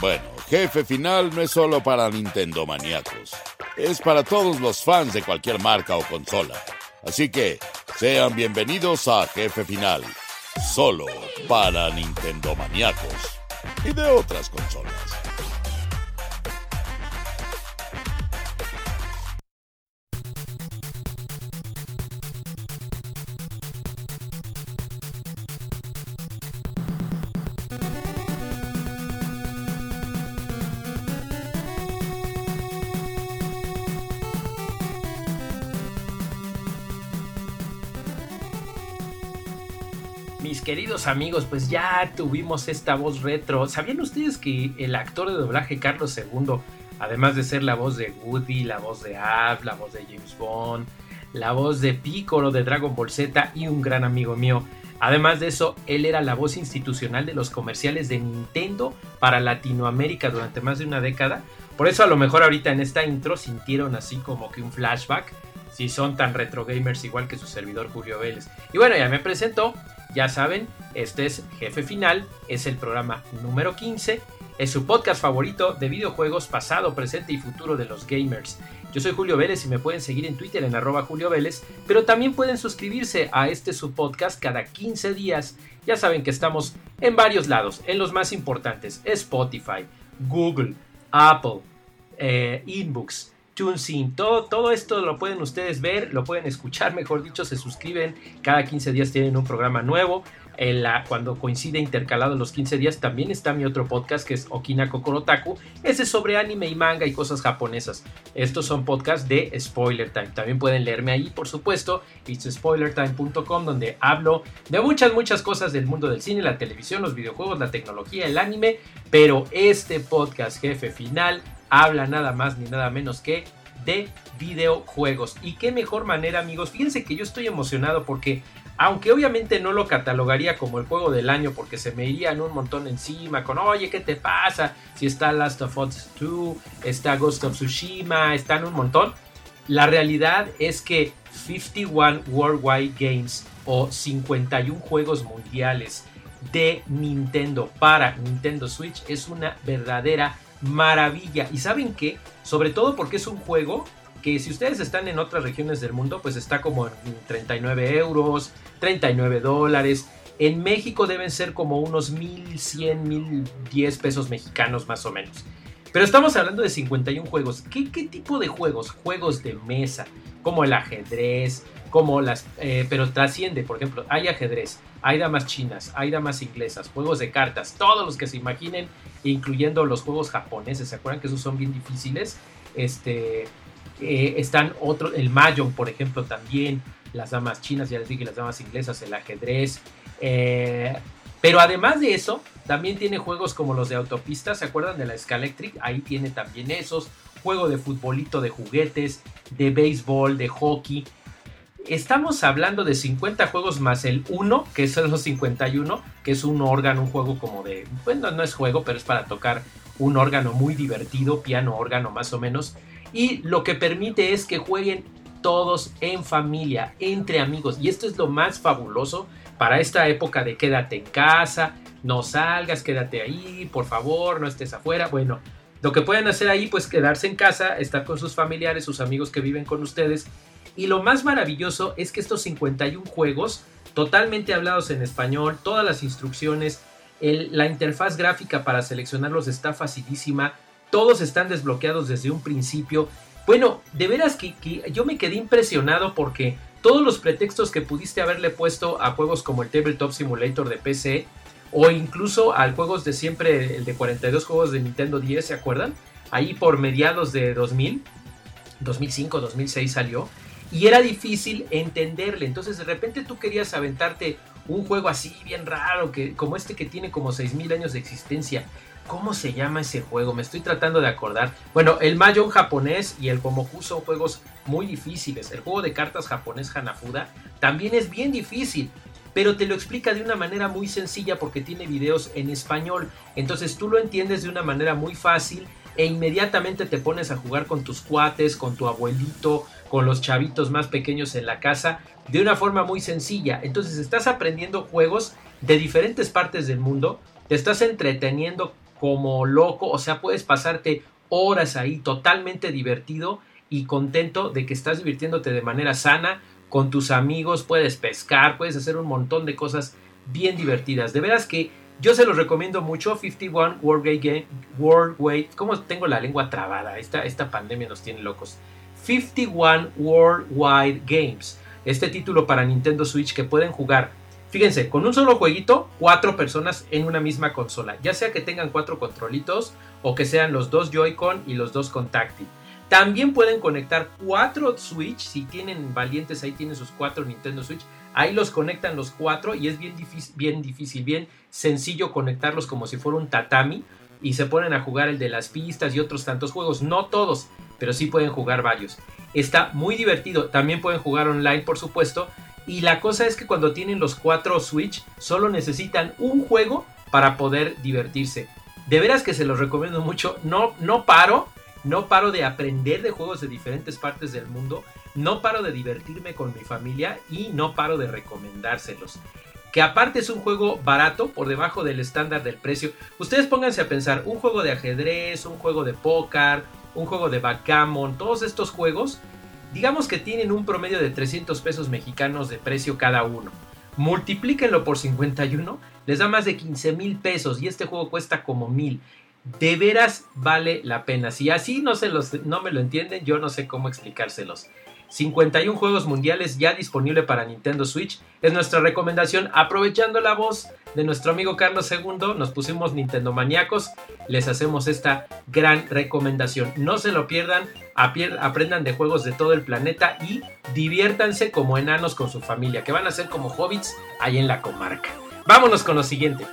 Bueno, Jefe Final no es solo para Nintendo maníacos, es para todos los fans de cualquier marca o consola. Así que sean bienvenidos a Jefe Final, solo para Nintendo maníacos y de otras consolas. Mis queridos amigos, pues ya tuvimos esta voz retro. ¿Sabían ustedes que el actor de doblaje Carlos II, además de ser la voz de Woody, la voz de App, la voz de James Bond, la voz de Piccolo de Dragon Ball Z y un gran amigo mío, Además de eso, él era la voz institucional de los comerciales de Nintendo para Latinoamérica durante más de una década. Por eso a lo mejor ahorita en esta intro sintieron así como que un flashback, si son tan retro gamers igual que su servidor Julio Vélez. Y bueno, ya me presentó, ya saben, este es Jefe Final, es el programa número 15, es su podcast favorito de videojuegos pasado, presente y futuro de los gamers. Yo soy Julio Vélez y me pueden seguir en Twitter en arroba Julio pero también pueden suscribirse a este su podcast cada 15 días. Ya saben que estamos en varios lados, en los más importantes, Spotify, Google, Apple, eh, Inbooks, TuneIn, todo, todo esto lo pueden ustedes ver, lo pueden escuchar, mejor dicho, se suscriben, cada 15 días tienen un programa nuevo la, cuando coincide intercalado los 15 días, también está mi otro podcast que es Okina Kokorotaku. Ese es sobre anime y manga y cosas japonesas. Estos son podcasts de Spoiler Time. También pueden leerme ahí, por supuesto. It's spoilertime.com, donde hablo de muchas, muchas cosas del mundo del cine, la televisión, los videojuegos, la tecnología, el anime. Pero este podcast, jefe final, habla nada más ni nada menos que de videojuegos. Y qué mejor manera, amigos. Fíjense que yo estoy emocionado porque aunque obviamente no lo catalogaría como el juego del año porque se me irían un montón encima con, oye, ¿qué te pasa? Si está Last of Us 2, está Ghost of Tsushima, están un montón. La realidad es que 51 Worldwide Games o 51 juegos mundiales de Nintendo para Nintendo Switch es una verdadera maravilla. ¿Y saben qué? Sobre todo porque es un juego que si ustedes están en otras regiones del mundo, pues está como en 39 euros, 39 dólares. En México deben ser como unos 1100, 1010 pesos mexicanos más o menos. Pero estamos hablando de 51 juegos. ¿Qué, tipo de juegos? Juegos de mesa, como el ajedrez, como las... Eh, pero trasciende, por ejemplo, hay ajedrez, hay damas chinas, hay damas inglesas, juegos de cartas, todos los que se imaginen, incluyendo los juegos japoneses. ¿Se acuerdan que esos son bien difíciles? Este, eh, están otros, el Mahjong, por ejemplo, también, las damas chinas, ya les dije, las damas inglesas, el ajedrez. Eh, pero además de eso, también tiene juegos como los de autopistas, ¿se acuerdan de la Scalectric? Ahí tiene también esos, juego de futbolito, de juguetes, de béisbol, de hockey. Estamos hablando de 50 juegos más el 1, que son los 51, que es un órgano, un juego como de, bueno, no es juego, pero es para tocar un órgano muy divertido, piano órgano más o menos y lo que permite es que jueguen todos en familia, entre amigos. Y esto es lo más fabuloso para esta época de quédate en casa, no salgas, quédate ahí, por favor, no estés afuera. Bueno, lo que pueden hacer ahí, pues quedarse en casa, estar con sus familiares, sus amigos que viven con ustedes. Y lo más maravilloso es que estos 51 juegos, totalmente hablados en español, todas las instrucciones, la interfaz gráfica para seleccionarlos está facilísima todos están desbloqueados desde un principio. Bueno, de veras que, yo me quedé impresionado porque todos los pretextos que pudiste haberle puesto a juegos como el Tabletop Simulator de PC o incluso a juegos de siempre, el de 42 juegos de Nintendo 10, ¿se acuerdan? Ahí por mediados de 2000, 2005, 2006 salió y era difícil entenderle. Entonces de repente tú querías aventarte un juego así bien raro, que, como este que tiene como 6000 años de existencia ¿Cómo se llama ese juego? Me estoy tratando de acordar. Bueno, el Mahjong japonés y el Komoku son juegos muy difíciles. El juego de cartas japonés Hanafuda también es bien difícil, pero te lo explica de una manera muy sencilla porque tiene videos en español. Entonces tú lo entiendes de una manera muy fácil e inmediatamente te pones a jugar con tus cuates, con tu abuelito, con los chavitos más pequeños en la casa, de una forma muy sencilla. Entonces estás aprendiendo juegos de diferentes partes del mundo, te estás entreteniendo como loco, o sea, puedes pasarte horas ahí totalmente divertido y contento de que estás divirtiéndote de manera sana con tus amigos, puedes pescar, puedes hacer un montón de cosas bien divertidas. De veras que yo se los recomiendo mucho, 51 World, Game, World Wide, ¿cómo tengo la lengua trabada? Esta, esta pandemia nos tiene locos. 51 Worldwide Games, este título para Nintendo Switch que pueden jugar Fíjense, con un solo jueguito, cuatro personas en una misma consola. Ya sea que tengan cuatro controlitos o que sean los dos Joy-Con y los dos con. También pueden conectar cuatro Switch. Si tienen valientes, ahí tienen sus cuatro Nintendo Switch. Ahí los conectan los cuatro y es bien difícil, bien difícil, bien sencillo conectarlos como si fuera un tatami. Y se ponen a jugar el de las pistas y otros tantos juegos. No todos, pero sí pueden jugar varios. Está muy divertido. También pueden jugar online, por supuesto. Y la cosa es que cuando tienen los cuatro Switch, solo necesitan un juego para poder divertirse. De veras que se los recomiendo mucho. No, no paro, no paro de aprender de juegos de diferentes partes del mundo. No paro de divertirme con mi familia y no paro de recomendárselos. Que aparte es un juego barato por debajo del estándar del precio. Ustedes pónganse a pensar, un juego de ajedrez, un juego de póker, un juego de backgammon, todos estos juegos Digamos que tienen un promedio de 300 pesos mexicanos de precio cada uno. Multiplíquenlo por 51, les da más de 15 mil pesos y este juego cuesta como mil. De veras vale la pena. Si así no, se los, no me lo entienden, yo no sé cómo explicárselos. 51 juegos mundiales ya disponible para Nintendo Switch. Es nuestra recomendación. Aprovechando la voz de nuestro amigo Carlos II, nos pusimos Nintendo maníacos. Les hacemos esta gran recomendación. No se lo pierdan. Aprendan de juegos de todo el planeta y diviértanse como enanos con su familia, que van a ser como hobbits ahí en la comarca. Vámonos con lo siguiente.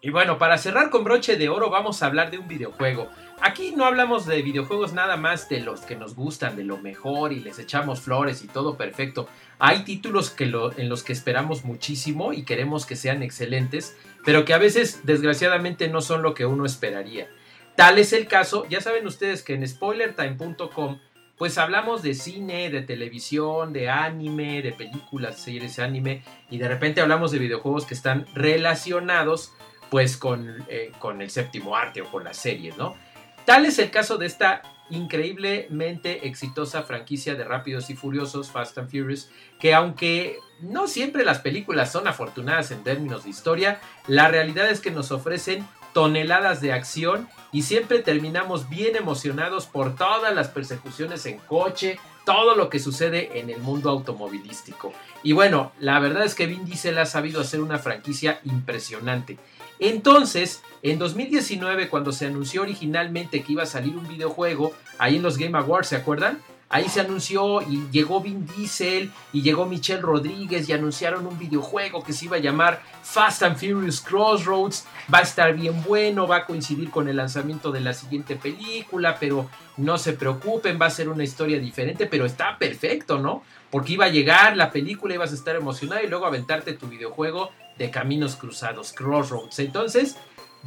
Y bueno, para cerrar con broche de oro vamos a hablar de un videojuego. Aquí no hablamos de videojuegos nada más de los que nos gustan, de lo mejor y les echamos flores y todo perfecto. Hay títulos que en los que esperamos muchísimo y queremos que sean excelentes, pero que a veces desgraciadamente no son lo que uno esperaría. Tal es el caso, ya saben ustedes que en spoilertime.com pues hablamos de cine, de televisión, de anime, de películas, series anime y de repente hablamos de videojuegos que están relacionados pues con, eh, con el séptimo arte o con las series, ¿no? Tal es el caso de esta increíblemente exitosa franquicia de Rápidos y Furiosos, Fast and Furious, que aunque no siempre las películas son afortunadas en términos de historia, la realidad es que nos ofrecen toneladas de acción y siempre terminamos bien emocionados por todas las persecuciones en coche, todo lo que sucede en el mundo automovilístico. Y bueno, la verdad es que Vin Diesel ha sabido hacer una franquicia impresionante. Entonces, en 2019, cuando se anunció originalmente que iba a salir un videojuego, ahí en los Game Awards, ¿se acuerdan? Ahí se anunció y llegó Vin Diesel y llegó Michelle Rodríguez y anunciaron un videojuego que se iba a llamar Fast and Furious Crossroads. Va a estar bien bueno, va a coincidir con el lanzamiento de la siguiente película, pero no se preocupen, va a ser una historia diferente, pero está perfecto, ¿no? Porque iba a llegar la película, ibas a estar emocionado y luego aventarte tu videojuego de Caminos Cruzados, Crossroads. Entonces,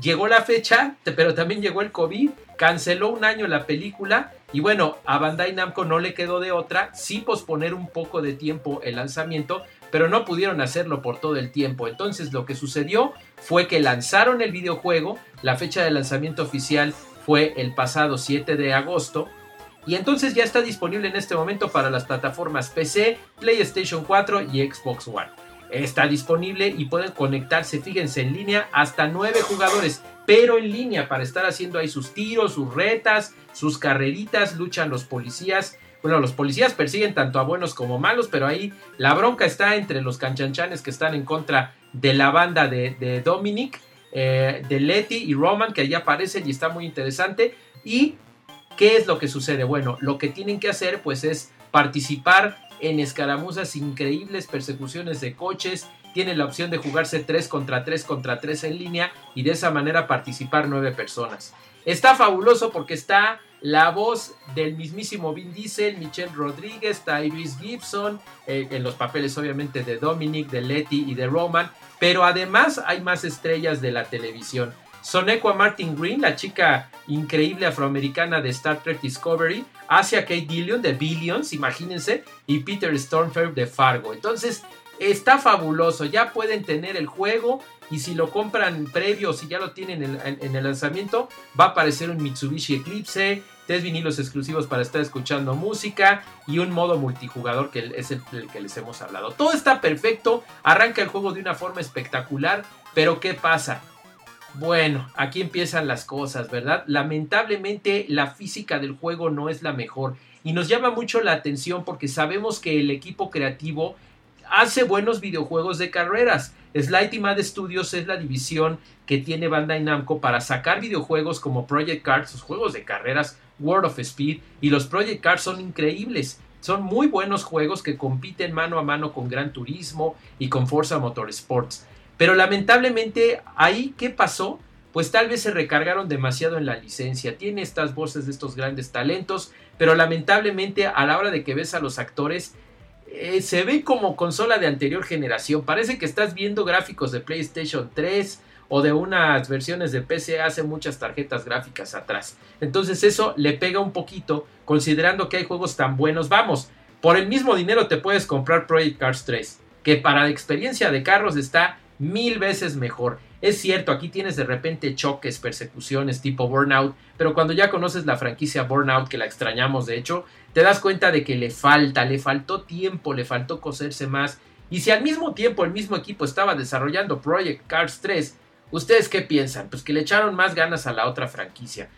llegó la fecha, pero también llegó el COVID, canceló un año la película y bueno, a Bandai Namco no le quedó de otra, sí posponer un poco de tiempo el lanzamiento, pero no pudieron hacerlo por todo el tiempo. Entonces lo que sucedió fue que lanzaron el videojuego, la fecha de lanzamiento oficial fue el pasado 7 de agosto, y entonces ya está disponible en este momento para las plataformas PC, PlayStation 4 y Xbox One está disponible y pueden conectarse, fíjense, en línea hasta nueve jugadores, pero en línea para estar haciendo ahí sus tiros, sus retas, sus carreritas, luchan los policías. Bueno, los policías persiguen tanto a buenos como malos, pero ahí la bronca está entre los canchanchanes que están en contra de la banda de, Dominic, eh, de Letty y Roman, que allí aparecen y está muy interesante. ¿Y qué es lo que sucede? Bueno, lo que tienen que hacer pues es participar en escaramuzas increíbles, persecuciones de coches, tiene la opción de jugarse 3 contra 3 contra 3 en línea y de esa manera participar 9 personas. Está fabuloso porque está la voz del mismísimo Vin Diesel, Michelle Rodríguez, Tyrese Gibson, eh, en los papeles obviamente de Dominic, de Letty y de Roman, pero además hay más estrellas de la televisión. Sonequa Martin Green, la chica increíble afroamericana de Star Trek Discovery, hacia Kate Dillon de Billions, imagínense, y Peter Stormfeld de Fargo. Entonces, Está fabuloso, ya pueden tener el juego y si lo compran previo, si ya lo tienen en, el lanzamiento, va a aparecer un Mitsubishi Eclipse, tres vinilos exclusivos para estar escuchando música y un modo multijugador que es el que les hemos hablado. Todo está perfecto, arranca el juego de una forma espectacular, pero ¿qué pasa? Bueno, aquí empiezan las cosas, ¿verdad? Lamentablemente la física del juego no es la mejor y nos llama mucho la atención porque sabemos que el equipo creativo hace buenos videojuegos de carreras. Slighty Mad Studios es la división que tiene Bandai Namco para sacar videojuegos como Project Cars, sus juegos de carreras, World of Speed y los Project Cars son increíbles. Son muy buenos juegos que compiten mano a mano con Gran Turismo y con Forza Motorsports. Pero lamentablemente ahí, ¿qué pasó? Pues tal vez se recargaron demasiado en la licencia. Tiene estas voces de estos grandes talentos, pero lamentablemente a la hora de que ves a los actores, eh, se ve como consola de anterior generación. Parece que estás viendo gráficos de PlayStation 3 o de unas versiones de PC hace muchas tarjetas gráficas atrás. Entonces eso le pega un poquito, considerando que hay juegos tan buenos. Vamos, por el mismo dinero te puedes comprar Project Cars 3, que para la experiencia de carros está mil veces mejor. Es cierto, aquí tienes de repente choques, persecuciones tipo Burnout, pero cuando ya conoces la franquicia Burnout, que la extrañamos de hecho, te das cuenta de que le falta, le faltó tiempo, le faltó coserse más. Y si al mismo tiempo el mismo equipo estaba desarrollando Project Cars 3, ¿ustedes qué piensan? Pues que le echaron más ganas a la otra franquicia.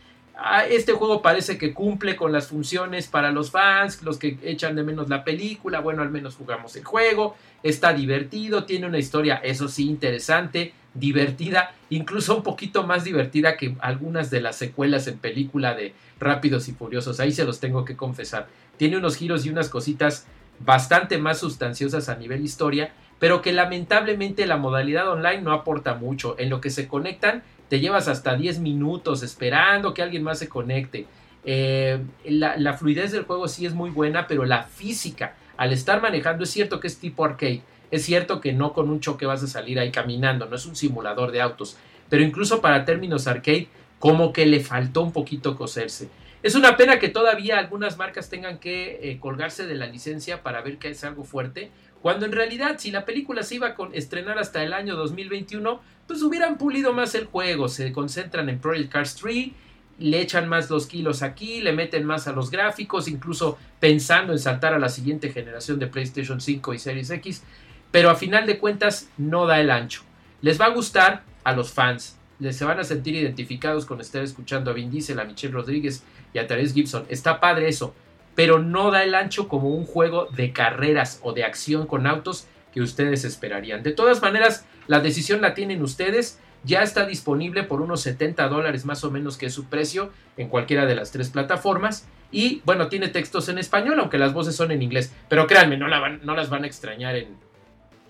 Ah, este juego parece que cumple con las funciones para los fans, los que echan de menos la película, bueno, al menos jugamos el juego, está divertido, tiene una historia, eso sí, interesante, divertida, incluso un poquito más divertida que algunas de las secuelas en película de Rápidos y Furiosos, ahí se los tengo que confesar. Tiene unos giros y unas cositas bastante más sustanciosas a nivel historia, pero que lamentablemente la modalidad online no aporta mucho. En lo que se conectan te llevas hasta 10 minutos esperando que alguien más se conecte. Eh, la, fluidez del juego sí es muy buena, pero la física, al estar manejando, es cierto que es tipo arcade. Es cierto que no con un choque vas a salir ahí caminando, no es un simulador de autos. Pero incluso para términos arcade, como que le faltó un poquito coserse. Es una pena que todavía algunas marcas tengan que eh, colgarse de la licencia para ver que es algo fuerte, cuando en realidad si la película se iba a estrenar hasta el año 2021, pues hubieran pulido más el juego, se concentran en Project Cars 3, le echan más los kilos aquí, le meten más a los gráficos, incluso pensando en saltar a la siguiente generación de PlayStation 5 y Series X, pero a final de cuentas no da el ancho. Les va a gustar a los fans, les se van a sentir identificados con estar escuchando a Vin Diesel, a Michelle Rodríguez y a Therese Gibson. Está padre eso, pero no da el ancho como un juego de carreras o de acción con autos que ustedes esperarían. De todas maneras, la decisión la tienen ustedes. Ya está disponible por unos 70 dólares más o menos que es su precio en cualquiera de las tres plataformas. Y bueno, tiene textos en español, aunque las voces son en inglés. Pero créanme, no, las van a extrañar en,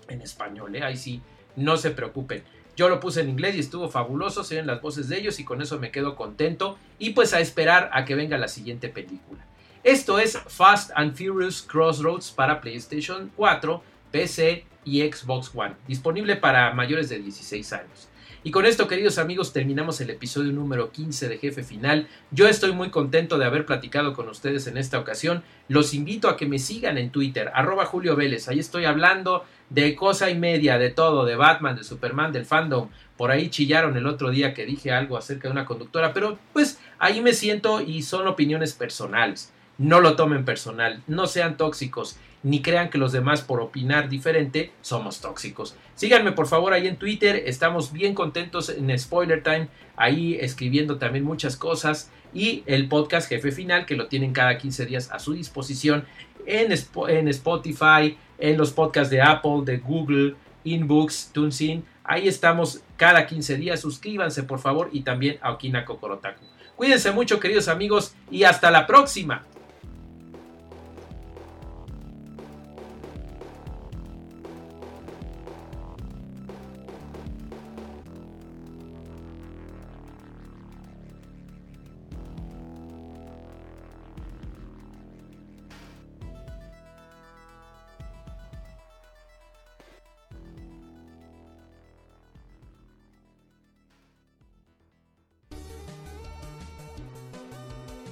en español. ¿eh? Ahí sí, no se preocupen. Yo lo puse en inglés y estuvo fabuloso, se ven las voces de ellos y con eso me quedo contento. Y pues a esperar a que venga la siguiente película. Esto es Fast and Furious Crossroads para PlayStation 4, PC y Xbox One, disponible para mayores de 16 años. Y con esto, queridos amigos, terminamos el episodio número 15 de Jefe Final. Yo estoy muy contento de haber platicado con ustedes en esta ocasión. Los invito a que me sigan en Twitter, arroba Julio Vélez. Ahí estoy hablando de cosa y media, de todo, de Batman, de Superman, del fandom. Por ahí chillaron el otro día que dije algo acerca de una conductora, pero pues ahí me siento y son opiniones personales no lo tomen personal, no sean tóxicos, ni crean que los demás por opinar diferente somos tóxicos. Síganme por favor ahí en Twitter, estamos bien contentos en Spoiler Time, ahí escribiendo también muchas cosas y el podcast Jefe Final que lo tienen cada 15 días a su disposición en, en Spotify, en los podcasts de Apple, de Google, InBooks, TuneIn. Ahí estamos cada 15 días. Suscríbanse por favor y también a Okina Kokorotaku. Cuídense mucho queridos amigos y hasta la próxima.